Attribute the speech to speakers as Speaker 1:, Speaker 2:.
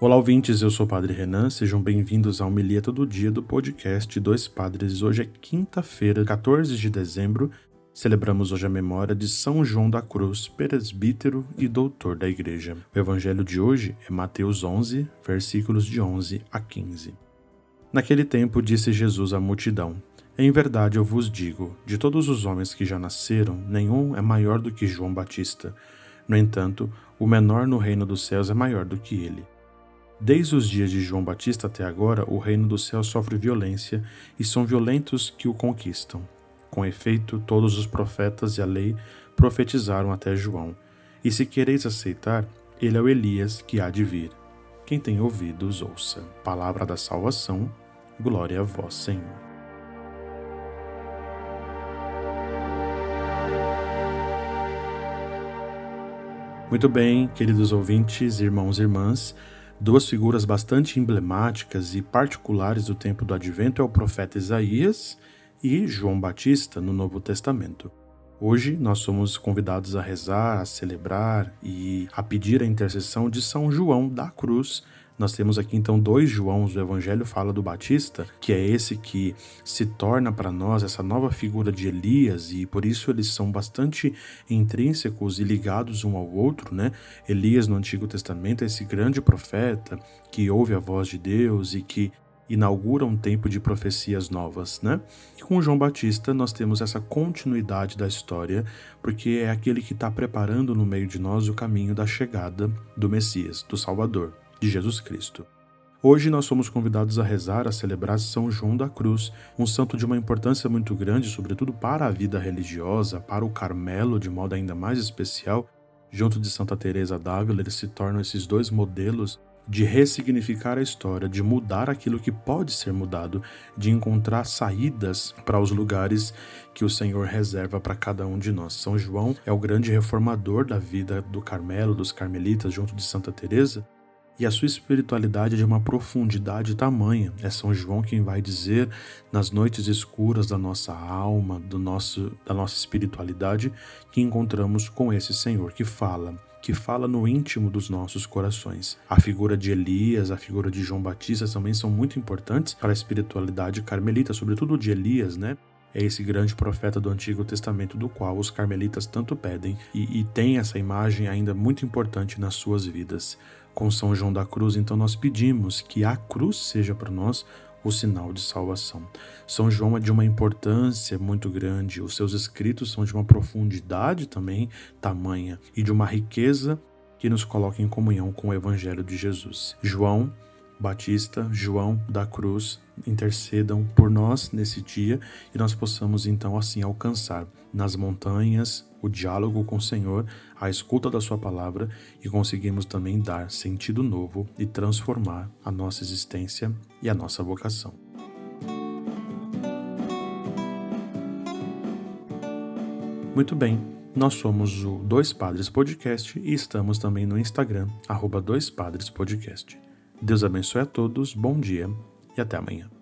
Speaker 1: Olá, ouvintes, eu sou o Padre Renan, sejam bem-vindos ao Homilia Todo Dia do podcast Dois Padres. Hoje é quinta-feira, 14 de dezembro. Celebramos hoje a memória de São João da Cruz, presbítero e doutor da Igreja. O evangelho de hoje é Mateus 11, versículos de 11 a 15. Naquele tempo disse Jesus à multidão: Em verdade eu vos digo, de todos os homens que já nasceram, nenhum é maior do que João Batista. No entanto, o menor no reino dos céus é maior do que ele. Desde os dias de João Batista até agora, o reino do céu sofre violência e são violentos que o conquistam. Com efeito, todos os profetas e a lei profetizaram até João. E se quereis aceitar, ele é o Elias que há de vir. Quem tem ouvidos, ouça. Palavra da salvação, glória a vós, Senhor. Muito bem, queridos ouvintes, irmãos e irmãs. Duas figuras bastante emblemáticas e particulares do tempo do advento é o profeta Isaías e João Batista no Novo Testamento. Hoje nós somos convidados a rezar, a celebrar e a pedir a intercessão de São João da Cruz, nós temos aqui então dois Joãos, o Evangelho fala do Batista, que é esse que se torna para nós essa nova figura de Elias, e por isso eles são bastante intrínsecos e ligados um ao outro, né? Elias no Antigo Testamento é esse grande profeta que ouve a voz de Deus e que inaugura um tempo de profecias novas, né? E com João Batista nós temos essa continuidade da história, porque é aquele que está preparando no meio de nós o caminho da chegada do Messias, do Salvador de Jesus Cristo. Hoje nós somos convidados a rezar, a celebrar São João da Cruz, um santo de uma importância muito grande, sobretudo para a vida religiosa, para o Carmelo de modo ainda mais especial. Junto de Santa Teresa d'Ávila, eles se tornam esses dois modelos de ressignificar a história, de mudar aquilo que pode ser mudado, de encontrar saídas para os lugares que o Senhor reserva para cada um de nós. São João é o grande reformador da vida do Carmelo, dos carmelitas, junto de Santa Teresa, e a sua espiritualidade é de uma profundidade tamanha. É São João quem vai dizer nas noites escuras da nossa alma, do nosso, da nossa espiritualidade, que encontramos com esse Senhor que fala, que fala no íntimo dos nossos corações. A figura de Elias, a figura de João Batista também são muito importantes para a espiritualidade carmelita, sobretudo de Elias, né? é esse grande profeta do Antigo Testamento do qual os carmelitas tanto pedem e, e tem essa imagem ainda muito importante nas suas vidas com São João da Cruz, então nós pedimos que a cruz seja para nós o sinal de salvação. São João é de uma importância muito grande, os seus escritos são de uma profundidade também tamanha e de uma riqueza que nos coloca em comunhão com o Evangelho de Jesus. João Batista, João da Cruz, intercedam por nós nesse dia e nós possamos então assim alcançar nas montanhas o diálogo com o Senhor, a escuta da Sua palavra e conseguimos também dar sentido novo e transformar a nossa existência e a nossa vocação. Muito bem, nós somos o Dois Padres Podcast e estamos também no Instagram, arroba Dois Padres Podcast. Deus abençoe a todos, bom dia e até amanhã.